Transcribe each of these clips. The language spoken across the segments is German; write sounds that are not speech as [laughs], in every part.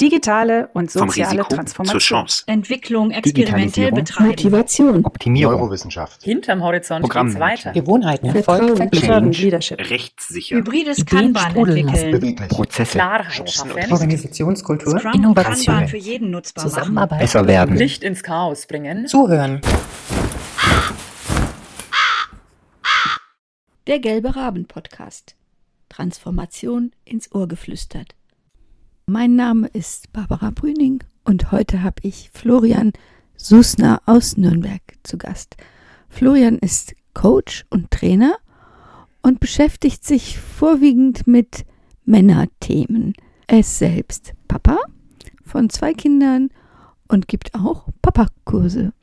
Digitale und soziale Risiko zur Transformation. Chance. Entwicklung experimentell betreiben. Motivation, Optimierung, Neurowissenschaft, Hinterm Horizont geht's weiter. Gewohnheiten, Erfolg, Vertrauen, Leadership. Rechtssicher. Hybrides Ideen Kanban entwickeln. Prozesse, Klarheit. Organisationskultur, Scrum Innovation, Kanban für jeden nutzbar machen. Zusammenarbeit, besser werden, Licht ins Chaos bringen. Zuhören, Der Gelbe Raben Podcast. Transformation ins Ohr geflüstert. Mein Name ist Barbara Brüning und heute habe ich Florian Susner aus Nürnberg zu Gast. Florian ist Coach und Trainer und beschäftigt sich vorwiegend mit Männerthemen. Er ist selbst Papa von zwei Kindern und gibt auch Papakurse.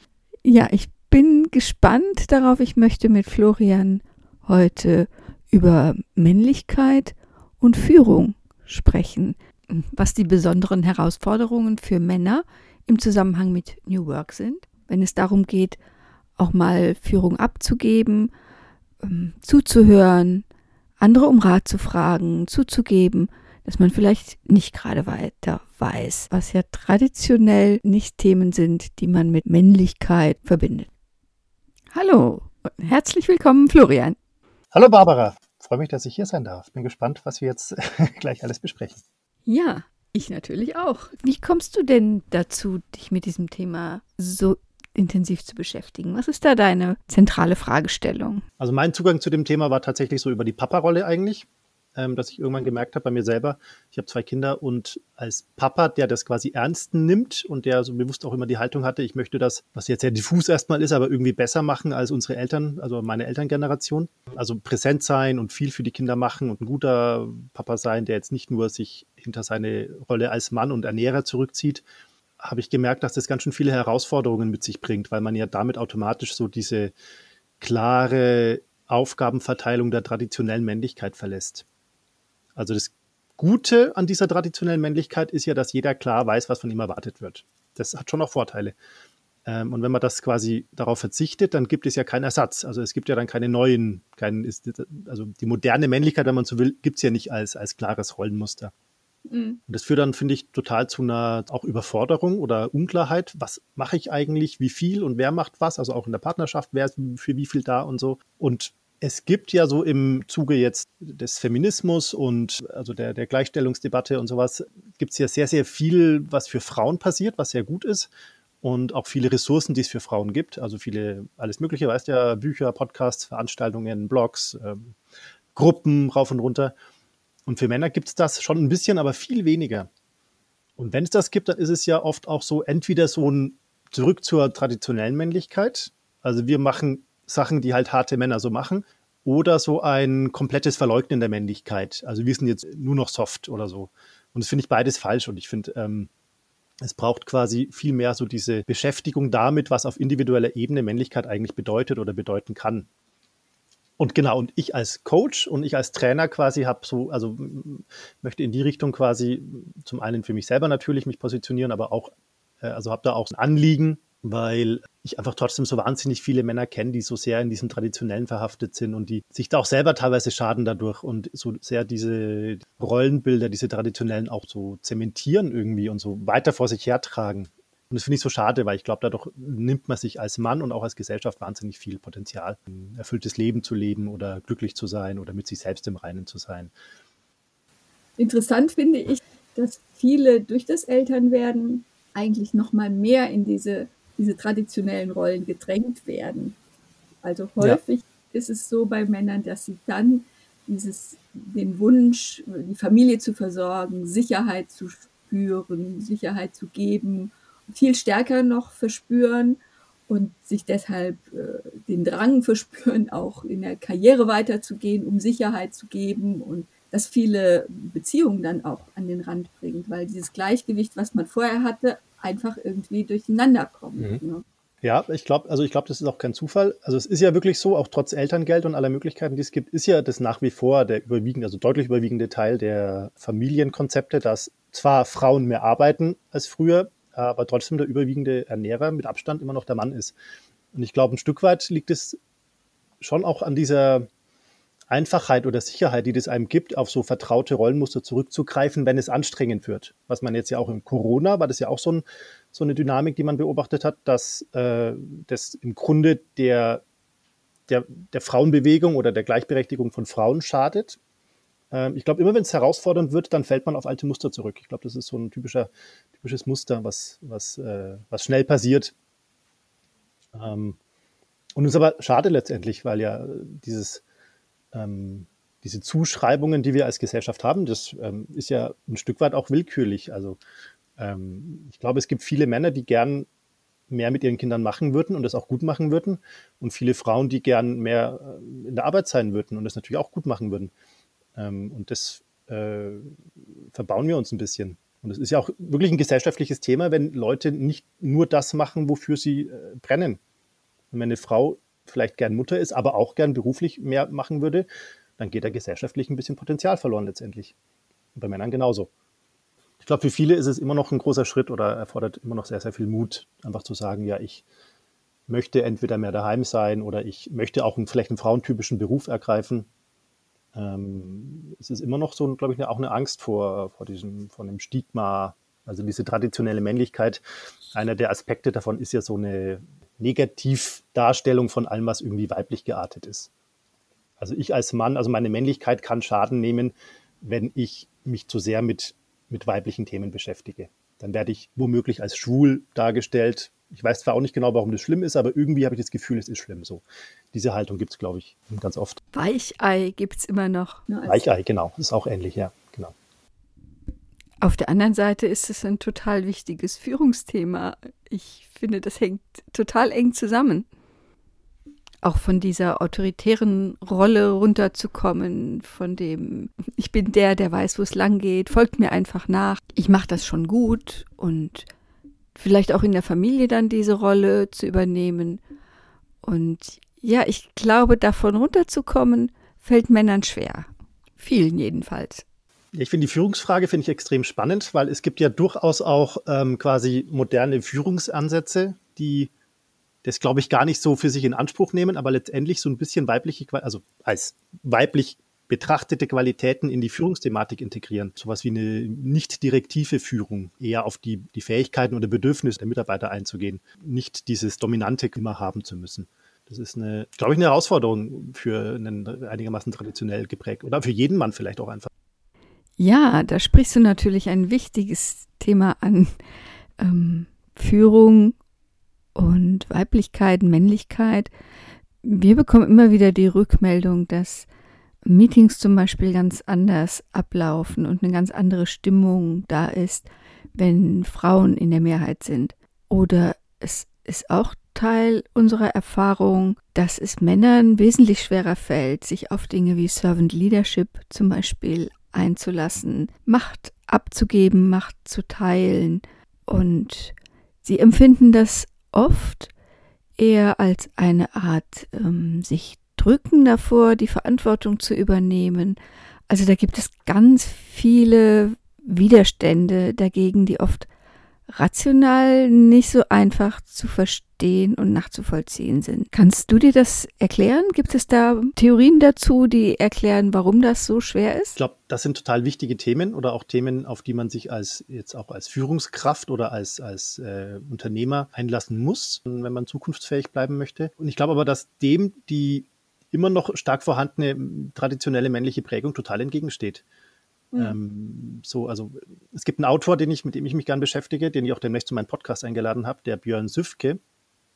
Ja, ich bin gespannt darauf. Ich möchte mit Florian heute über Männlichkeit und Führung sprechen, was die besonderen Herausforderungen für Männer im Zusammenhang mit New Work sind, wenn es darum geht, auch mal Führung abzugeben, ähm, zuzuhören, andere um Rat zu fragen, zuzugeben, dass man vielleicht nicht gerade weiter weiß, was ja traditionell nicht Themen sind, die man mit Männlichkeit verbindet. Hallo, und herzlich willkommen, Florian. Hallo Barbara, freue mich, dass ich hier sein darf. Bin gespannt, was wir jetzt [laughs] gleich alles besprechen. Ja, ich natürlich auch. Wie kommst du denn dazu, dich mit diesem Thema so intensiv zu beschäftigen? Was ist da deine zentrale Fragestellung? Also mein Zugang zu dem Thema war tatsächlich so über die Papa-Rolle eigentlich, ähm, dass ich irgendwann gemerkt habe bei mir selber, ich habe zwei Kinder und als Papa, der das quasi ernst nimmt und der so bewusst auch immer die Haltung hatte, ich möchte das, was jetzt sehr diffus erstmal ist, aber irgendwie besser machen als unsere Eltern, also meine Elterngeneration. Also präsent sein und viel für die Kinder machen und ein guter Papa sein, der jetzt nicht nur sich hinter seine Rolle als Mann und Ernährer zurückzieht, habe ich gemerkt, dass das ganz schön viele Herausforderungen mit sich bringt, weil man ja damit automatisch so diese klare Aufgabenverteilung der traditionellen Männlichkeit verlässt. Also das Gute an dieser traditionellen Männlichkeit ist ja, dass jeder klar weiß, was von ihm erwartet wird. Das hat schon auch Vorteile. Ähm, und wenn man das quasi darauf verzichtet, dann gibt es ja keinen Ersatz. Also es gibt ja dann keine neuen, keinen, also die moderne Männlichkeit, wenn man so will, gibt es ja nicht als, als klares Rollenmuster. Und das führt dann, finde ich, total zu einer auch Überforderung oder Unklarheit. Was mache ich eigentlich? Wie viel und wer macht was? Also auch in der Partnerschaft, wer ist für wie viel da und so. Und es gibt ja so im Zuge jetzt des Feminismus und also der, der Gleichstellungsdebatte und sowas, gibt es ja sehr, sehr viel, was für Frauen passiert, was sehr gut ist. Und auch viele Ressourcen, die es für Frauen gibt. Also viele, alles Mögliche, weißt ja, Bücher, Podcasts, Veranstaltungen, Blogs, ähm, Gruppen rauf und runter. Und für Männer gibt es das schon ein bisschen, aber viel weniger. Und wenn es das gibt, dann ist es ja oft auch so, entweder so ein Zurück zur traditionellen Männlichkeit. Also wir machen Sachen, die halt harte Männer so machen. Oder so ein komplettes Verleugnen der Männlichkeit. Also wir sind jetzt nur noch soft oder so. Und das finde ich beides falsch. Und ich finde, ähm, es braucht quasi viel mehr so diese Beschäftigung damit, was auf individueller Ebene Männlichkeit eigentlich bedeutet oder bedeuten kann. Und genau, und ich als Coach und ich als Trainer quasi habe so, also möchte in die Richtung quasi zum einen für mich selber natürlich mich positionieren, aber auch, äh, also habe da auch ein Anliegen, weil ich einfach trotzdem so wahnsinnig viele Männer kenne, die so sehr in diesem Traditionellen verhaftet sind und die sich da auch selber teilweise schaden dadurch und so sehr diese Rollenbilder, diese traditionellen auch so zementieren irgendwie und so weiter vor sich hertragen. Und das finde ich so schade, weil ich glaube, dadurch nimmt man sich als Mann und auch als Gesellschaft wahnsinnig viel Potenzial, ein erfülltes Leben zu leben oder glücklich zu sein oder mit sich selbst im Reinen zu sein. Interessant finde ich, dass viele durch das Elternwerden eigentlich noch mal mehr in diese, diese traditionellen Rollen gedrängt werden. Also häufig ist es so bei Männern, dass sie dann dieses, den Wunsch, die Familie zu versorgen, Sicherheit zu spüren, Sicherheit zu geben, viel stärker noch verspüren und sich deshalb äh, den Drang verspüren, auch in der Karriere weiterzugehen, um Sicherheit zu geben und das viele Beziehungen dann auch an den Rand bringt, weil dieses Gleichgewicht, was man vorher hatte, einfach irgendwie durcheinander kommt. Mhm. Ne? Ja, ich glaube, also ich glaube, das ist auch kein Zufall. Also es ist ja wirklich so, auch trotz Elterngeld und aller Möglichkeiten, die es gibt, ist ja das nach wie vor der überwiegende, also deutlich überwiegende Teil der Familienkonzepte, dass zwar Frauen mehr arbeiten als früher, aber trotzdem der überwiegende Ernährer mit Abstand immer noch der Mann ist. Und ich glaube, ein Stück weit liegt es schon auch an dieser, Einfachheit oder Sicherheit, die das einem gibt, auf so vertraute Rollenmuster zurückzugreifen, wenn es anstrengend wird. Was man jetzt ja auch im Corona, war das ja auch so, ein, so eine Dynamik, die man beobachtet hat, dass äh, das im Grunde der, der, der Frauenbewegung oder der Gleichberechtigung von Frauen schadet. Ähm, ich glaube, immer wenn es herausfordernd wird, dann fällt man auf alte Muster zurück. Ich glaube, das ist so ein typischer, typisches Muster, was, was, äh, was schnell passiert. Ähm, und es ist aber schade letztendlich, weil ja dieses ähm, diese Zuschreibungen, die wir als Gesellschaft haben, das ähm, ist ja ein Stück weit auch willkürlich. Also ähm, ich glaube, es gibt viele Männer, die gern mehr mit ihren Kindern machen würden und das auch gut machen würden und viele Frauen, die gern mehr äh, in der Arbeit sein würden und das natürlich auch gut machen würden. Ähm, und das äh, verbauen wir uns ein bisschen. Und es ist ja auch wirklich ein gesellschaftliches Thema, wenn Leute nicht nur das machen, wofür sie äh, brennen. Und wenn eine Frau vielleicht gern Mutter ist, aber auch gern beruflich mehr machen würde, dann geht da gesellschaftlich ein bisschen Potenzial verloren letztendlich. Und bei Männern genauso. Ich glaube, für viele ist es immer noch ein großer Schritt oder erfordert immer noch sehr, sehr viel Mut, einfach zu sagen, ja, ich möchte entweder mehr daheim sein oder ich möchte auch einen, vielleicht einen frauentypischen Beruf ergreifen. Ähm, es ist immer noch so, glaube ich, auch eine Angst vor, vor diesem, von dem Stigma, also diese traditionelle Männlichkeit. Einer der Aspekte davon ist ja so eine Negativdarstellung von allem, was irgendwie weiblich geartet ist. Also ich als Mann, also meine Männlichkeit kann Schaden nehmen, wenn ich mich zu sehr mit, mit weiblichen Themen beschäftige. Dann werde ich womöglich als schwul dargestellt. Ich weiß zwar auch nicht genau, warum das schlimm ist, aber irgendwie habe ich das Gefühl, es ist schlimm so. Diese Haltung gibt es, glaube ich, ganz oft. Weichei gibt es immer noch. Weichei, genau. Ist auch ähnlich, ja, genau. Auf der anderen Seite ist es ein total wichtiges Führungsthema. Ich finde, das hängt total eng zusammen. Auch von dieser autoritären Rolle runterzukommen, von dem, ich bin der, der weiß, wo es lang geht, folgt mir einfach nach, ich mache das schon gut und vielleicht auch in der Familie dann diese Rolle zu übernehmen. Und ja, ich glaube, davon runterzukommen, fällt Männern schwer. Vielen jedenfalls. Ich finde die Führungsfrage finde ich extrem spannend, weil es gibt ja durchaus auch ähm, quasi moderne Führungsansätze, die das, glaube ich, gar nicht so für sich in Anspruch nehmen, aber letztendlich so ein bisschen weibliche, also als weiblich betrachtete Qualitäten in die Führungsthematik integrieren. Sowas wie eine nicht direktive Führung, eher auf die, die Fähigkeiten oder Bedürfnisse der Mitarbeiter einzugehen, nicht dieses Dominante immer haben zu müssen. Das ist eine, glaube ich, eine Herausforderung für einen einigermaßen traditionell geprägt oder für jeden Mann vielleicht auch einfach. Ja, da sprichst du natürlich ein wichtiges Thema an. Ähm, Führung und Weiblichkeit, Männlichkeit. Wir bekommen immer wieder die Rückmeldung, dass Meetings zum Beispiel ganz anders ablaufen und eine ganz andere Stimmung da ist, wenn Frauen in der Mehrheit sind. Oder es ist auch Teil unserer Erfahrung, dass es Männern wesentlich schwerer fällt, sich auf Dinge wie Servant Leadership zum Beispiel einzulassen, Macht abzugeben, Macht zu teilen. Und sie empfinden das oft eher als eine Art ähm, sich drücken davor, die Verantwortung zu übernehmen. Also da gibt es ganz viele Widerstände dagegen, die oft rational nicht so einfach zu verstehen und nachzuvollziehen sind. Kannst du dir das erklären? Gibt es da Theorien dazu, die erklären, warum das so schwer ist? Ich glaube, das sind total wichtige Themen oder auch Themen, auf die man sich als jetzt auch als Führungskraft oder als, als äh, Unternehmer einlassen muss, wenn man zukunftsfähig bleiben möchte. Und ich glaube aber, dass dem die immer noch stark vorhandene traditionelle männliche Prägung total entgegensteht. Mhm. Ähm, so, also es gibt einen Autor, den ich, mit dem ich mich gern beschäftige, den ich auch demnächst zu meinem Podcast eingeladen habe, der Björn Süfke.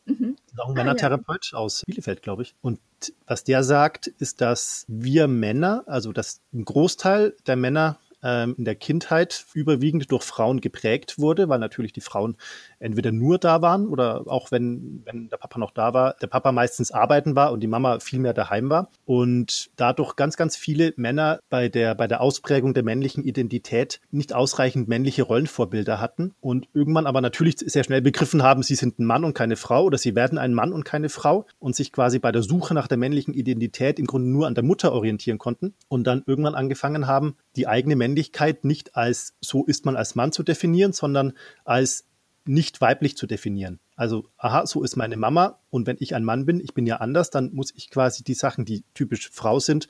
Mhm. Auch ein ah, Männertherapeut ja. aus Bielefeld, glaube ich. Und was der sagt, ist, dass wir Männer, also dass ein Großteil der Männer ähm, in der Kindheit überwiegend durch Frauen geprägt wurde, weil natürlich die Frauen entweder nur da waren oder auch wenn, wenn der Papa noch da war, der Papa meistens arbeiten war und die Mama viel mehr daheim war. Und dadurch ganz, ganz viele Männer bei der, bei der Ausprägung der männlichen Identität nicht ausreichend männliche Rollenvorbilder hatten und irgendwann aber natürlich sehr schnell begriffen haben, sie sind ein Mann und keine Frau oder sie werden ein Mann und keine Frau und sich quasi bei der Suche nach der männlichen Identität im Grunde nur an der Mutter orientieren konnten und dann irgendwann angefangen haben, die eigene Männlichkeit nicht als so ist man als Mann zu definieren, sondern als nicht weiblich zu definieren. Also, aha, so ist meine Mama und wenn ich ein Mann bin, ich bin ja anders, dann muss ich quasi die Sachen, die typisch Frau sind,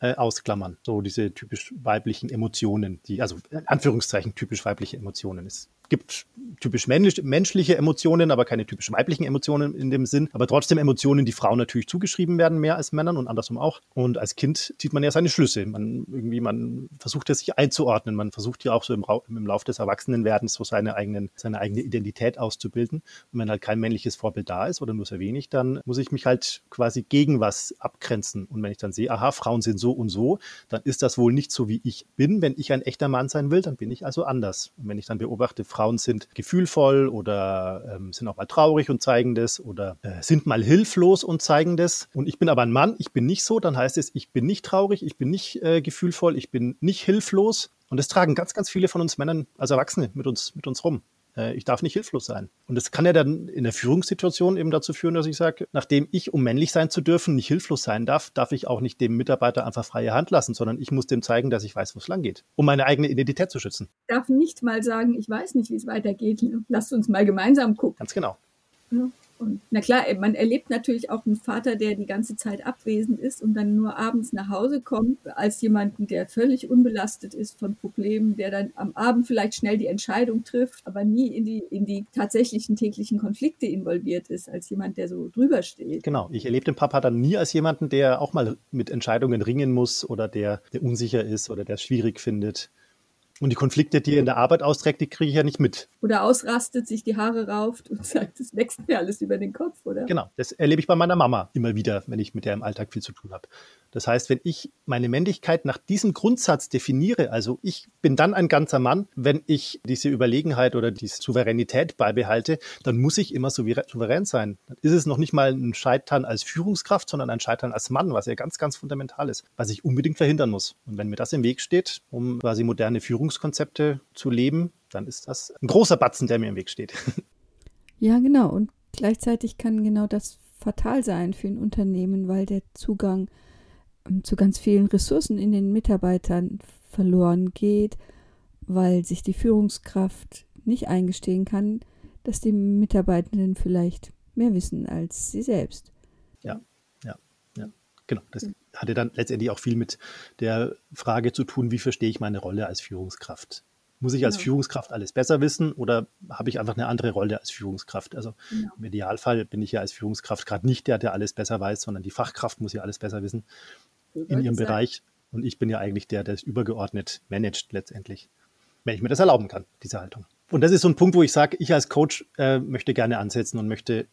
äh, ausklammern. So diese typisch weiblichen Emotionen, die, also in Anführungszeichen typisch weibliche Emotionen. Es gibt typisch männlich, menschliche Emotionen, aber keine typisch weiblichen Emotionen in dem Sinn. Aber trotzdem Emotionen, die Frauen natürlich zugeschrieben werden, mehr als Männern und andersrum auch. Und als Kind zieht man ja seine Schlüsse. Man irgendwie, man versucht ja sich einzuordnen. Man versucht ja auch so im, im Lauf des Erwachsenenwerdens so seine, eigenen, seine eigene Identität auszubilden. Und wenn halt kein männliches Vorbild da ist oder nur sehr wenig, dann muss ich mich halt quasi gegen was abgrenzen. Und wenn ich dann sehe, aha, Frauen sind so und so, dann ist das wohl nicht so, wie ich bin. Wenn ich ein echter Mann sein will, dann bin ich also anders. Und wenn ich dann beobachte, Frauen Frauen sind gefühlvoll oder ähm, sind auch mal traurig und zeigen das oder äh, sind mal hilflos und zeigen das. Und ich bin aber ein Mann, ich bin nicht so, dann heißt es, ich bin nicht traurig, ich bin nicht äh, gefühlvoll, ich bin nicht hilflos. Und das tragen ganz, ganz viele von uns Männern als Erwachsene mit uns, mit uns rum. Äh, ich darf nicht hilflos sein. Und das kann ja dann in der Führungssituation eben dazu führen, dass ich sage, nachdem ich, um männlich sein zu dürfen, nicht hilflos sein darf, darf ich auch nicht dem Mitarbeiter einfach freie Hand lassen, sondern ich muss dem zeigen, dass ich weiß, wo es lang geht, um meine eigene Identität zu schützen. Ich darf nicht mal sagen, ich weiß nicht, wie es weitergeht. Lasst uns mal gemeinsam gucken. Ganz genau. Ja. Und na klar, man erlebt natürlich auch einen Vater, der die ganze Zeit abwesend ist und dann nur abends nach Hause kommt, als jemanden, der völlig unbelastet ist von Problemen, der dann am Abend vielleicht schnell die Entscheidung trifft, aber nie in die, in die tatsächlichen täglichen Konflikte involviert ist, als jemand, der so drüber steht. Genau, ich erlebe den Papa dann nie als jemanden, der auch mal mit Entscheidungen ringen muss oder der, der unsicher ist oder der es schwierig findet. Und die Konflikte, die er in der Arbeit austrägt, die kriege ich ja nicht mit. Oder ausrastet, sich die Haare rauft und [laughs] sagt, es wächst mir alles über den Kopf, oder? Genau, das erlebe ich bei meiner Mama immer wieder, wenn ich mit der im Alltag viel zu tun habe. Das heißt, wenn ich meine Männlichkeit nach diesem Grundsatz definiere, also ich bin dann ein ganzer Mann, wenn ich diese Überlegenheit oder diese Souveränität beibehalte, dann muss ich immer souverän sein. Dann ist es noch nicht mal ein Scheitern als Führungskraft, sondern ein Scheitern als Mann, was ja ganz, ganz fundamental ist, was ich unbedingt verhindern muss. Und wenn mir das im Weg steht, um quasi moderne Führungskonzepte zu leben, dann ist das ein großer Batzen, der mir im Weg steht. [laughs] Ja, genau. Und gleichzeitig kann genau das fatal sein für ein Unternehmen, weil der Zugang zu ganz vielen Ressourcen in den Mitarbeitern verloren geht, weil sich die Führungskraft nicht eingestehen kann, dass die Mitarbeitenden vielleicht mehr wissen als sie selbst. Ja, ja, ja. Genau. Das hatte dann letztendlich auch viel mit der Frage zu tun, wie verstehe ich meine Rolle als Führungskraft? Muss ich als genau. Führungskraft alles besser wissen oder habe ich einfach eine andere Rolle als Führungskraft? Also genau. im Idealfall bin ich ja als Führungskraft gerade nicht der, der alles besser weiß, sondern die Fachkraft muss ja alles besser wissen in ihrem Bereich. Und ich bin ja eigentlich der, der es übergeordnet managt letztendlich, wenn ich mir das erlauben kann, diese Haltung. Und das ist so ein Punkt, wo ich sage, ich als Coach äh, möchte gerne ansetzen und möchte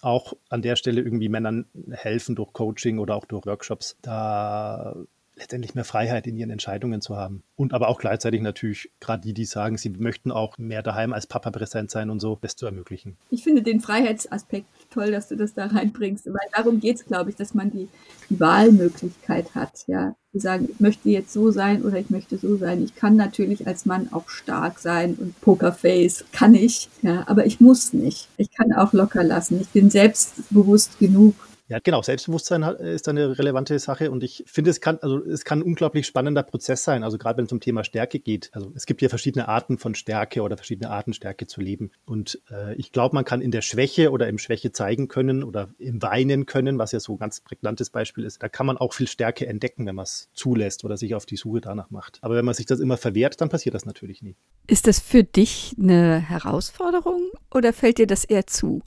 auch an der Stelle irgendwie Männern helfen durch Coaching oder auch durch Workshops, da letztendlich mehr Freiheit in ihren Entscheidungen zu haben. Und aber auch gleichzeitig natürlich gerade die, die sagen, sie möchten auch mehr daheim als Papa präsent sein und so, das zu ermöglichen. Ich finde den Freiheitsaspekt toll, dass du das da reinbringst, weil darum geht es, glaube ich, dass man die, die Wahlmöglichkeit hat, ja. Zu sagen, ich möchte jetzt so sein oder ich möchte so sein. Ich kann natürlich als Mann auch stark sein und Pokerface kann ich, ja, aber ich muss nicht. Ich kann auch locker lassen. Ich bin selbstbewusst genug, ja, genau. Selbstbewusstsein ist eine relevante Sache und ich finde, es kann, also es kann ein unglaublich spannender Prozess sein. Also gerade wenn es um Thema Stärke geht. Also es gibt ja verschiedene Arten von Stärke oder verschiedene Arten Stärke zu leben. Und äh, ich glaube, man kann in der Schwäche oder im Schwäche zeigen können oder im Weinen können, was ja so ein ganz prägnantes Beispiel ist. Da kann man auch viel Stärke entdecken, wenn man es zulässt oder sich auf die Suche danach macht. Aber wenn man sich das immer verwehrt, dann passiert das natürlich nie. Ist das für dich eine Herausforderung oder fällt dir das eher zu?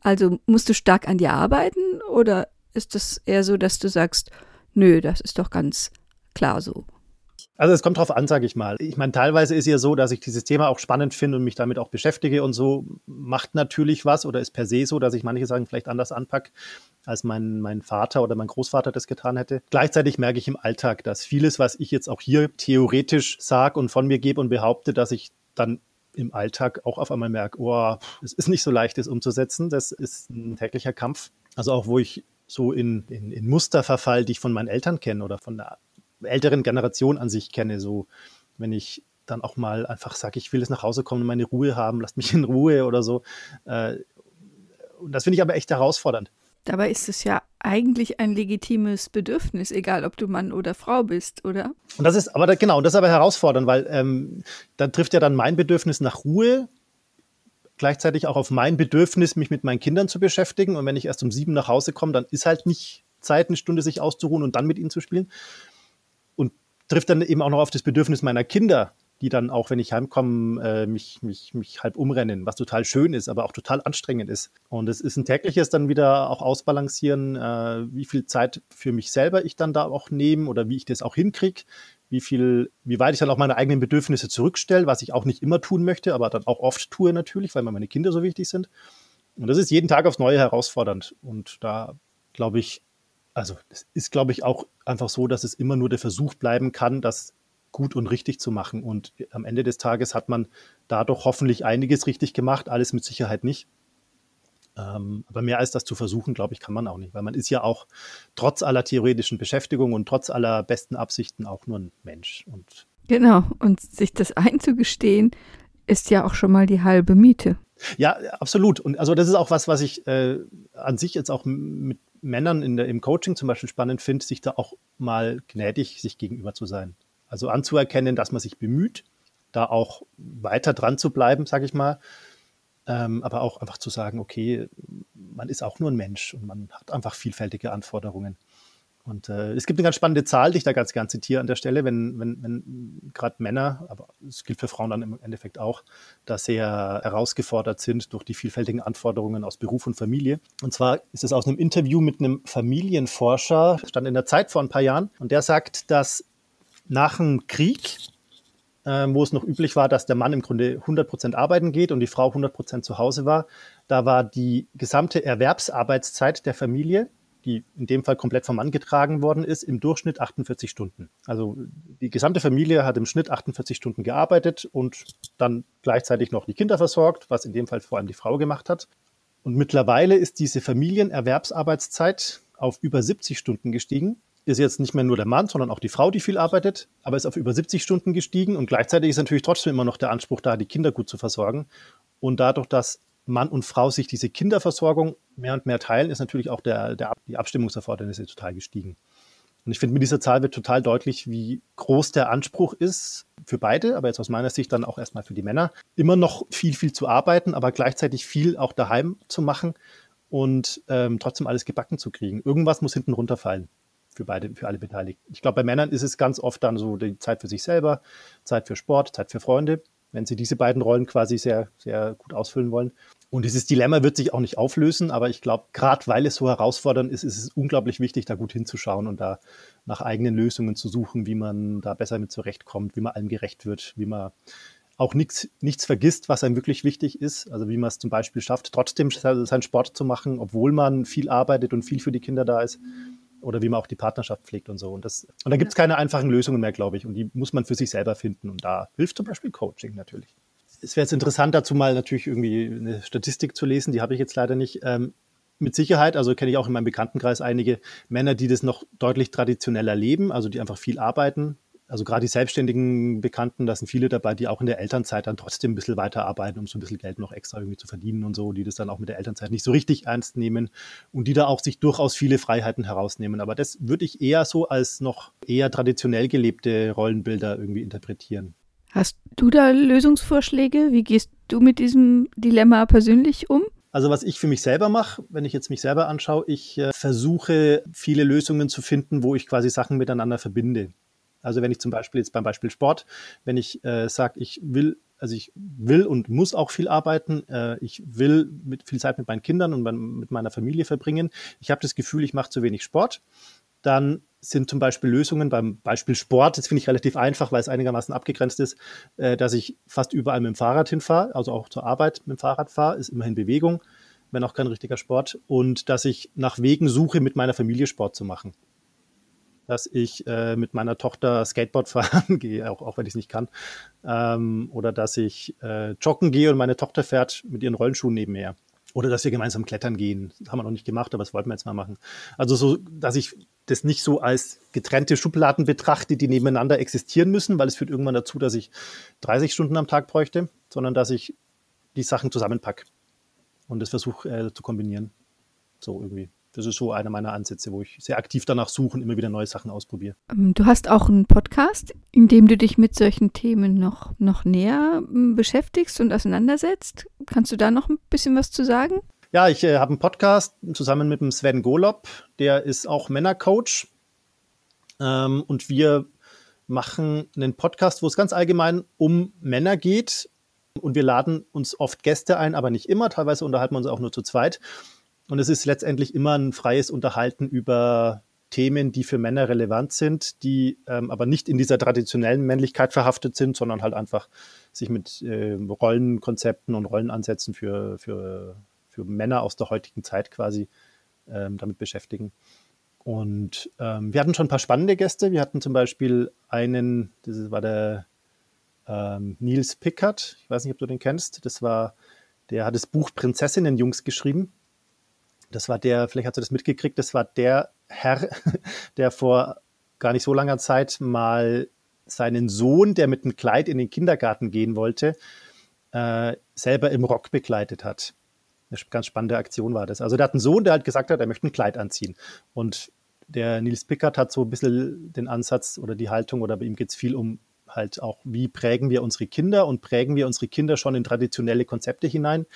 Also musst du stark an dir arbeiten oder ist es eher so, dass du sagst, nö, das ist doch ganz klar so? Also es kommt drauf an, sage ich mal. Ich meine, teilweise ist ja so, dass ich dieses Thema auch spannend finde und mich damit auch beschäftige und so macht natürlich was oder ist per se so, dass ich manche Sachen vielleicht anders anpacke, als mein, mein Vater oder mein Großvater das getan hätte. Gleichzeitig merke ich im Alltag, dass vieles, was ich jetzt auch hier theoretisch sage und von mir gebe und behaupte, dass ich dann im Alltag auch auf einmal merke, oh, es ist nicht so leicht, das umzusetzen. Das ist ein täglicher Kampf. Also auch, wo ich so in, in, in Muster verfall, die ich von meinen Eltern kenne oder von der älteren Generation an sich kenne. So, wenn ich dann auch mal einfach sage, ich will jetzt nach Hause kommen und meine Ruhe haben, lasst mich in Ruhe oder so. Äh, und das finde ich aber echt herausfordernd. Dabei ist es ja eigentlich ein legitimes Bedürfnis, egal ob du Mann oder Frau bist, oder? Und das ist aber da, genau, das ist aber herausfordernd, weil ähm, da trifft ja dann mein Bedürfnis nach Ruhe gleichzeitig auch auf mein Bedürfnis, mich mit meinen Kindern zu beschäftigen. Und wenn ich erst um sieben nach Hause komme, dann ist halt nicht Zeit, eine Stunde sich auszuruhen und dann mit ihnen zu spielen. Und trifft dann eben auch noch auf das Bedürfnis meiner Kinder, die dann auch, wenn ich heimkomme, äh, mich, mich, mich halb umrennen, was total schön ist, aber auch total anstrengend ist. Und es ist ein tägliches dann wieder auch ausbalancieren, äh, wie viel Zeit für mich selber ich dann da auch nehme oder wie ich das auch hinkriege, wie viel, wie weit ich dann auch meine eigenen Bedürfnisse zurückstelle, was ich auch nicht immer tun möchte, aber dann auch oft tue natürlich, weil mir meine Kinder so wichtig sind. Und das ist jeden Tag aufs Neue herausfordernd. Und da glaube ich, also es ist, glaube ich, auch einfach so, dass es immer nur der Versuch bleiben kann, das gut und richtig zu machen. Und am Ende des Tages hat man dadurch hoffentlich einiges richtig gemacht, alles mit Sicherheit nicht. Ähm, aber mehr als das zu versuchen, glaube ich, kann man auch nicht, weil man ist ja auch trotz aller theoretischen Beschäftigung und trotz aller besten Absichten auch nur ein Mensch. Und genau, und sich das einzugestehen, ist ja auch schon mal die halbe Miete. Ja, absolut. Und also das ist auch was, was ich äh, an sich jetzt auch mit Männern in der, im Coaching zum Beispiel spannend finde, sich da auch mal gnädig sich gegenüber zu sein. Also anzuerkennen, dass man sich bemüht, da auch weiter dran zu bleiben, sage ich mal, ähm, aber auch einfach zu sagen, okay, man ist auch nur ein Mensch und man hat einfach vielfältige Anforderungen. Und äh, es gibt eine ganz spannende Zahl, die ich da ganz gern zitiere an der Stelle, wenn, wenn, wenn gerade Männer, aber es gilt für Frauen dann im Endeffekt auch, da sehr herausgefordert sind durch die vielfältigen Anforderungen aus Beruf und Familie. Und zwar ist es aus einem Interview mit einem Familienforscher, stand in der Zeit vor ein paar Jahren, und der sagt, dass nach dem Krieg ähm, wo es noch üblich war, dass der Mann im Grunde 100 Prozent arbeiten geht und die Frau 100 Prozent zu Hause war. Da war die gesamte Erwerbsarbeitszeit der Familie, die in dem Fall komplett vom Mann getragen worden ist, im Durchschnitt 48 Stunden. Also die gesamte Familie hat im Schnitt 48 Stunden gearbeitet und dann gleichzeitig noch die Kinder versorgt, was in dem Fall vor allem die Frau gemacht hat. Und mittlerweile ist diese Familienerwerbsarbeitszeit auf über 70 Stunden gestiegen ist jetzt nicht mehr nur der Mann, sondern auch die Frau, die viel arbeitet, aber ist auf über 70 Stunden gestiegen und gleichzeitig ist natürlich trotzdem immer noch der Anspruch da, die Kinder gut zu versorgen. Und dadurch, dass Mann und Frau sich diese Kinderversorgung mehr und mehr teilen, ist natürlich auch der, der, die Abstimmungserfordernisse total gestiegen. Und ich finde, mit dieser Zahl wird total deutlich, wie groß der Anspruch ist für beide, aber jetzt aus meiner Sicht dann auch erstmal für die Männer, immer noch viel, viel zu arbeiten, aber gleichzeitig viel auch daheim zu machen und ähm, trotzdem alles gebacken zu kriegen. Irgendwas muss hinten runterfallen für beide, für alle Beteiligten. Ich glaube, bei Männern ist es ganz oft dann so die Zeit für sich selber, Zeit für Sport, Zeit für Freunde, wenn sie diese beiden Rollen quasi sehr, sehr gut ausfüllen wollen. Und dieses Dilemma wird sich auch nicht auflösen, aber ich glaube, gerade weil es so herausfordernd ist, ist es unglaublich wichtig, da gut hinzuschauen und da nach eigenen Lösungen zu suchen, wie man da besser mit zurechtkommt, wie man allem gerecht wird, wie man auch nichts, nichts vergisst, was einem wirklich wichtig ist. Also wie man es zum Beispiel schafft, trotzdem seinen Sport zu machen, obwohl man viel arbeitet und viel für die Kinder da ist oder wie man auch die Partnerschaft pflegt und so. Und, das, und da gibt es keine einfachen Lösungen mehr, glaube ich. Und die muss man für sich selber finden. Und da hilft zum Beispiel Coaching natürlich. Es wäre jetzt interessant, dazu mal natürlich irgendwie eine Statistik zu lesen, die habe ich jetzt leider nicht. Ähm, mit Sicherheit, also kenne ich auch in meinem Bekanntenkreis einige Männer, die das noch deutlich traditioneller leben, also die einfach viel arbeiten, also gerade die selbstständigen Bekannten, da sind viele dabei, die auch in der Elternzeit dann trotzdem ein bisschen weiterarbeiten, um so ein bisschen Geld noch extra irgendwie zu verdienen und so, die das dann auch mit der Elternzeit nicht so richtig ernst nehmen und die da auch sich durchaus viele Freiheiten herausnehmen. Aber das würde ich eher so als noch eher traditionell gelebte Rollenbilder irgendwie interpretieren. Hast du da Lösungsvorschläge? Wie gehst du mit diesem Dilemma persönlich um? Also was ich für mich selber mache, wenn ich jetzt mich selber anschaue, ich äh, versuche viele Lösungen zu finden, wo ich quasi Sachen miteinander verbinde. Also wenn ich zum Beispiel jetzt beim Beispiel Sport, wenn ich äh, sage, ich will, also ich will und muss auch viel arbeiten, äh, ich will mit viel Zeit mit meinen Kindern und mit meiner Familie verbringen, ich habe das Gefühl, ich mache zu wenig Sport, dann sind zum Beispiel Lösungen beim Beispiel Sport, das finde ich relativ einfach, weil es einigermaßen abgegrenzt ist, äh, dass ich fast überall mit dem Fahrrad hinfahre, also auch zur Arbeit mit dem Fahrrad fahre, ist immerhin Bewegung, wenn auch kein richtiger Sport, und dass ich nach Wegen suche, mit meiner Familie Sport zu machen dass ich äh, mit meiner Tochter Skateboard [laughs] fahren gehe, auch, auch wenn ich es nicht kann. Ähm, oder dass ich äh, joggen gehe und meine Tochter fährt mit ihren Rollenschuhen nebenher. Oder dass wir gemeinsam klettern gehen. Das haben wir noch nicht gemacht, aber das wollten wir jetzt mal machen. Also so, dass ich das nicht so als getrennte Schubladen betrachte, die nebeneinander existieren müssen, weil es führt irgendwann dazu, dass ich 30 Stunden am Tag bräuchte, sondern dass ich die Sachen zusammenpacke und das versuche äh, zu kombinieren. So irgendwie. Das ist so einer meiner Ansätze, wo ich sehr aktiv danach suche und immer wieder neue Sachen ausprobiere. Ähm, du hast auch einen Podcast, in dem du dich mit solchen Themen noch, noch näher hm, beschäftigst und auseinandersetzt. Kannst du da noch ein bisschen was zu sagen? Ja, ich äh, habe einen Podcast zusammen mit dem Sven Golob, der ist auch Männercoach. Ähm, und wir machen einen Podcast, wo es ganz allgemein um Männer geht. Und wir laden uns oft Gäste ein, aber nicht immer. Teilweise unterhalten wir uns auch nur zu zweit. Und es ist letztendlich immer ein freies Unterhalten über Themen, die für Männer relevant sind, die ähm, aber nicht in dieser traditionellen Männlichkeit verhaftet sind, sondern halt einfach sich mit äh, Rollenkonzepten und Rollenansätzen für, für, für Männer aus der heutigen Zeit quasi ähm, damit beschäftigen. Und ähm, wir hatten schon ein paar spannende Gäste. Wir hatten zum Beispiel einen, das war der ähm, Nils Pickard. Ich weiß nicht, ob du den kennst. Das war, der hat das Buch Prinzessinnenjungs geschrieben. Das war der, vielleicht hast du das mitgekriegt, das war der Herr, [laughs] der vor gar nicht so langer Zeit mal seinen Sohn, der mit einem Kleid in den Kindergarten gehen wollte, äh, selber im Rock begleitet hat. Eine ganz spannende Aktion war das. Also der hat einen Sohn, der halt gesagt hat, er möchte ein Kleid anziehen. Und der Nils Pickard hat so ein bisschen den Ansatz oder die Haltung, oder bei ihm geht es viel um halt auch, wie prägen wir unsere Kinder und prägen wir unsere Kinder schon in traditionelle Konzepte hinein.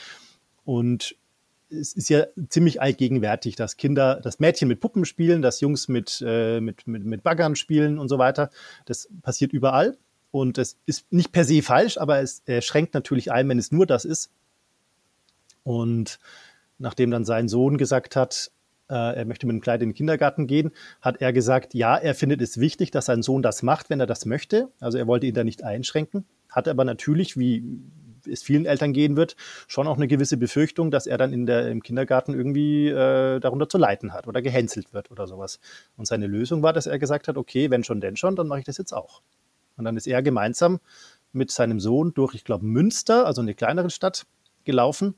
Und es ist ja ziemlich allgegenwärtig, dass Kinder, dass Mädchen mit Puppen spielen, dass Jungs mit, äh, mit, mit, mit Baggern spielen und so weiter. Das passiert überall. Und es ist nicht per se falsch, aber es äh, schränkt natürlich ein, wenn es nur das ist. Und nachdem dann sein Sohn gesagt hat, äh, er möchte mit einem Kleid in den Kindergarten gehen, hat er gesagt, ja, er findet es wichtig, dass sein Sohn das macht, wenn er das möchte. Also er wollte ihn da nicht einschränken, hat aber natürlich, wie es vielen Eltern gehen wird, schon auch eine gewisse Befürchtung, dass er dann in der, im Kindergarten irgendwie äh, darunter zu leiden hat oder gehänselt wird oder sowas. Und seine Lösung war, dass er gesagt hat, okay, wenn schon, denn schon, dann mache ich das jetzt auch. Und dann ist er gemeinsam mit seinem Sohn durch, ich glaube, Münster, also eine kleinere Stadt, gelaufen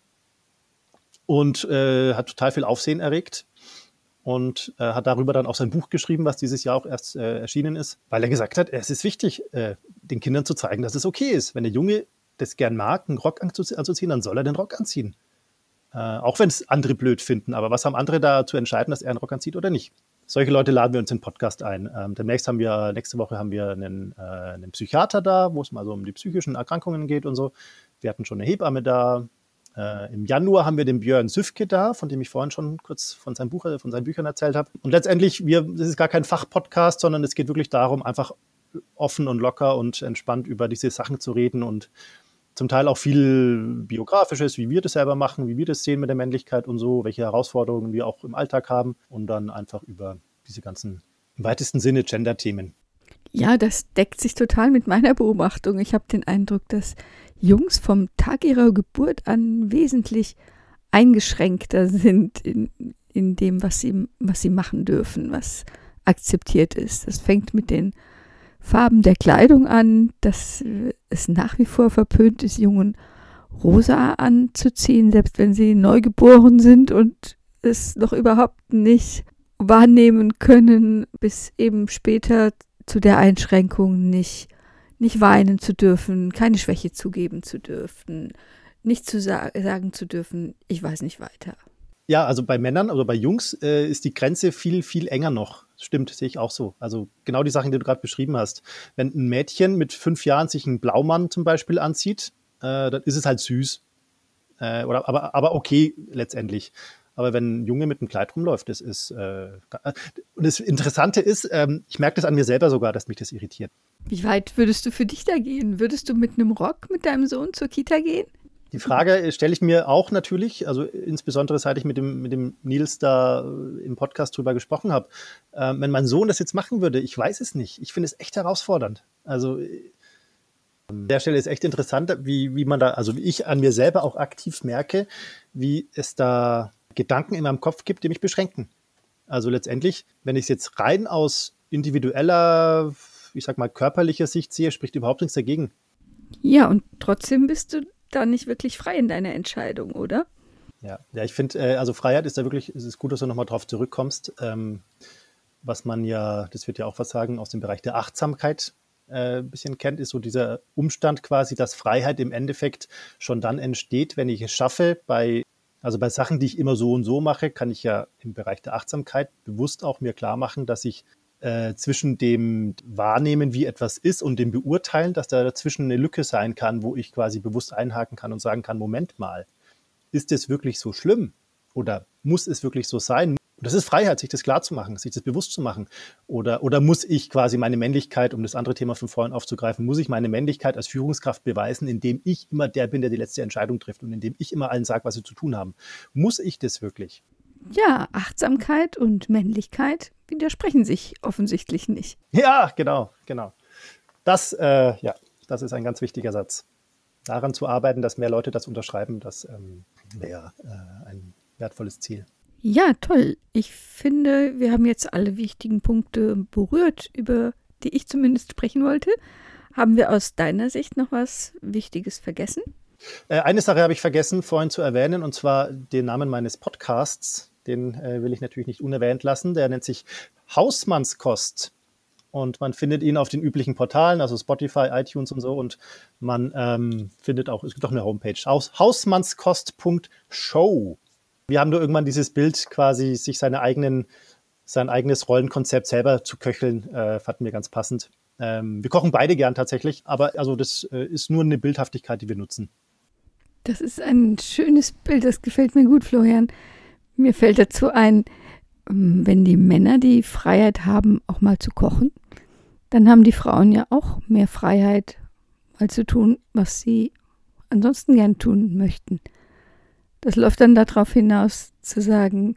und äh, hat total viel Aufsehen erregt und äh, hat darüber dann auch sein Buch geschrieben, was dieses Jahr auch erst äh, erschienen ist, weil er gesagt hat, es ist wichtig, äh, den Kindern zu zeigen, dass es okay ist. Wenn der Junge das gern mag, einen Rock anzuziehen, dann soll er den Rock anziehen. Äh, auch wenn es andere blöd finden. Aber was haben andere da zu entscheiden, dass er einen Rock anzieht oder nicht? Solche Leute laden wir uns in den Podcast ein. Ähm, demnächst haben wir, nächste Woche haben wir einen, äh, einen Psychiater da, wo es mal so um die psychischen Erkrankungen geht und so. Wir hatten schon eine Hebamme da. Äh, Im Januar haben wir den Björn Süfke da, von dem ich vorhin schon kurz von, seinem Buch, von seinen Büchern erzählt habe. Und letztendlich, wir, das ist gar kein Fachpodcast, sondern es geht wirklich darum, einfach offen und locker und entspannt über diese Sachen zu reden und zum Teil auch viel biografisches, wie wir das selber machen, wie wir das sehen mit der Männlichkeit und so, welche Herausforderungen wir auch im Alltag haben und dann einfach über diese ganzen im weitesten Sinne Gender-Themen. Ja, das deckt sich total mit meiner Beobachtung. Ich habe den Eindruck, dass Jungs vom Tag ihrer Geburt an wesentlich eingeschränkter sind in, in dem, was sie, was sie machen dürfen, was akzeptiert ist. Das fängt mit den Farben der Kleidung an, dass es nach wie vor verpönt ist, Jungen rosa anzuziehen, selbst wenn sie neugeboren sind und es noch überhaupt nicht wahrnehmen können, bis eben später zu der Einschränkung nicht, nicht weinen zu dürfen, keine Schwäche zugeben zu dürfen, nicht zu sa sagen zu dürfen, ich weiß nicht weiter. Ja, also bei Männern oder bei Jungs äh, ist die Grenze viel, viel enger noch. Stimmt, sehe ich auch so. Also genau die Sachen, die du gerade beschrieben hast. Wenn ein Mädchen mit fünf Jahren sich einen Blaumann zum Beispiel anzieht, äh, dann ist es halt süß. Äh, oder, aber, aber okay letztendlich. Aber wenn ein Junge mit einem Kleid rumläuft, das ist. Äh, und das Interessante ist, ähm, ich merke das an mir selber sogar, dass mich das irritiert. Wie weit würdest du für dich da gehen? Würdest du mit einem Rock mit deinem Sohn zur Kita gehen? Die Frage stelle ich mir auch natürlich, also insbesondere seit ich mit dem, mit dem Nils da im Podcast drüber gesprochen habe. Äh, wenn mein Sohn das jetzt machen würde, ich weiß es nicht. Ich finde es echt herausfordernd. Also an der Stelle ist echt interessant, wie, wie man da, also wie ich an mir selber auch aktiv merke, wie es da Gedanken in meinem Kopf gibt, die mich beschränken. Also letztendlich, wenn ich es jetzt rein aus individueller, ich sag mal, körperlicher Sicht sehe, spricht überhaupt nichts dagegen. Ja, und trotzdem bist du da nicht wirklich frei in deiner Entscheidung, oder? Ja, ja ich finde, äh, also Freiheit ist da wirklich, es ist gut, dass du nochmal drauf zurückkommst. Ähm, was man ja, das wird ja auch was sagen, aus dem Bereich der Achtsamkeit äh, ein bisschen kennt, ist so dieser Umstand quasi, dass Freiheit im Endeffekt schon dann entsteht, wenn ich es schaffe, bei, also bei Sachen, die ich immer so und so mache, kann ich ja im Bereich der Achtsamkeit bewusst auch mir klar machen, dass ich äh, zwischen dem Wahrnehmen, wie etwas ist und dem Beurteilen, dass da dazwischen eine Lücke sein kann, wo ich quasi bewusst einhaken kann und sagen kann, Moment mal, ist es wirklich so schlimm? Oder muss es wirklich so sein? Das ist Freiheit, sich das klar zu machen, sich das bewusst zu machen. Oder, oder muss ich quasi meine Männlichkeit, um das andere Thema von vorhin aufzugreifen, muss ich meine Männlichkeit als Führungskraft beweisen, indem ich immer der bin, der die letzte Entscheidung trifft und indem ich immer allen sage, was sie zu tun haben? Muss ich das wirklich? Ja, Achtsamkeit und Männlichkeit widersprechen sich offensichtlich nicht. Ja, genau, genau. Das, äh, ja, das ist ein ganz wichtiger Satz. Daran zu arbeiten, dass mehr Leute das unterschreiben, das ähm, wäre äh, ein wertvolles Ziel. Ja, toll. Ich finde, wir haben jetzt alle wichtigen Punkte berührt, über die ich zumindest sprechen wollte. Haben wir aus deiner Sicht noch was Wichtiges vergessen? Äh, eine Sache habe ich vergessen vorhin zu erwähnen, und zwar den Namen meines Podcasts. Den äh, will ich natürlich nicht unerwähnt lassen. Der nennt sich Hausmannskost. Und man findet ihn auf den üblichen Portalen, also Spotify, iTunes und so. Und man ähm, findet auch, es gibt auch eine Homepage, aus hausmannskost.show. Wir haben nur irgendwann dieses Bild, quasi sich seine eigenen, sein eigenes Rollenkonzept selber zu köcheln, äh, fanden wir ganz passend. Ähm, wir kochen beide gern tatsächlich, aber also das äh, ist nur eine Bildhaftigkeit, die wir nutzen. Das ist ein schönes Bild, das gefällt mir gut, Florian. Mir fällt dazu ein, ähm, wenn die Männer die Freiheit haben, auch mal zu kochen, dann haben die Frauen ja auch mehr Freiheit, mal zu tun, was sie ansonsten gern tun möchten. Das läuft dann darauf hinaus zu sagen,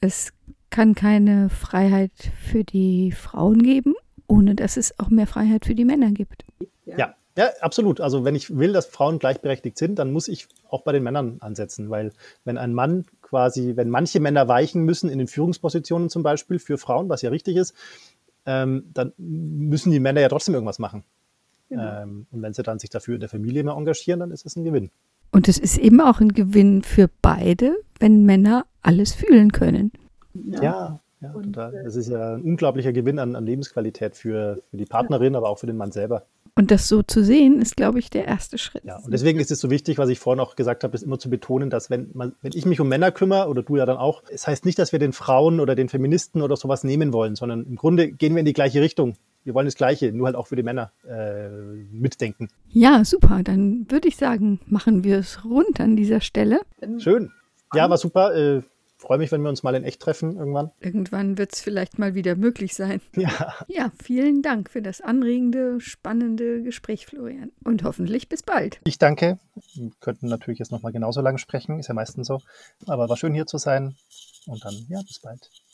es kann keine Freiheit für die Frauen geben, ohne dass es auch mehr Freiheit für die Männer gibt. Ja. Ja. absolut. Also wenn ich will, dass Frauen gleichberechtigt sind, dann muss ich auch bei den Männern ansetzen, weil wenn ein Mann quasi, wenn manche Männer weichen müssen in den Führungspositionen zum Beispiel für Frauen, was ja richtig ist, ähm, dann müssen die Männer ja trotzdem irgendwas machen. Genau. Ähm, und wenn sie dann sich dafür in der Familie mehr engagieren, dann ist es ein Gewinn. Und es ist eben auch ein Gewinn für beide, wenn Männer alles fühlen können. Ja, ja, ja total. Äh, das ist ja ein unglaublicher Gewinn an, an Lebensqualität für, für die Partnerin, aber auch für den Mann selber. Und das so zu sehen, ist, glaube ich, der erste Schritt. Ja, und deswegen ist es so wichtig, was ich vorhin auch gesagt habe, ist immer zu betonen, dass wenn, man, wenn ich mich um Männer kümmere, oder du ja dann auch, es heißt nicht, dass wir den Frauen oder den Feministen oder sowas nehmen wollen, sondern im Grunde gehen wir in die gleiche Richtung. Wir wollen das Gleiche, nur halt auch für die Männer äh, mitdenken. Ja, super. Dann würde ich sagen, machen wir es rund an dieser Stelle. Schön. Ja, war super. Äh, freue mich, wenn wir uns mal in echt treffen irgendwann. Irgendwann wird es vielleicht mal wieder möglich sein. [laughs] Ja. Ja, vielen Dank für das anregende, spannende Gespräch, Florian. Und hoffentlich bis bald. Ich danke. Wir könnten natürlich jetzt noch mal genauso lange sprechen, ist ja meistens so. Aber war schön hier zu sein. Und dann, ja, bis bald.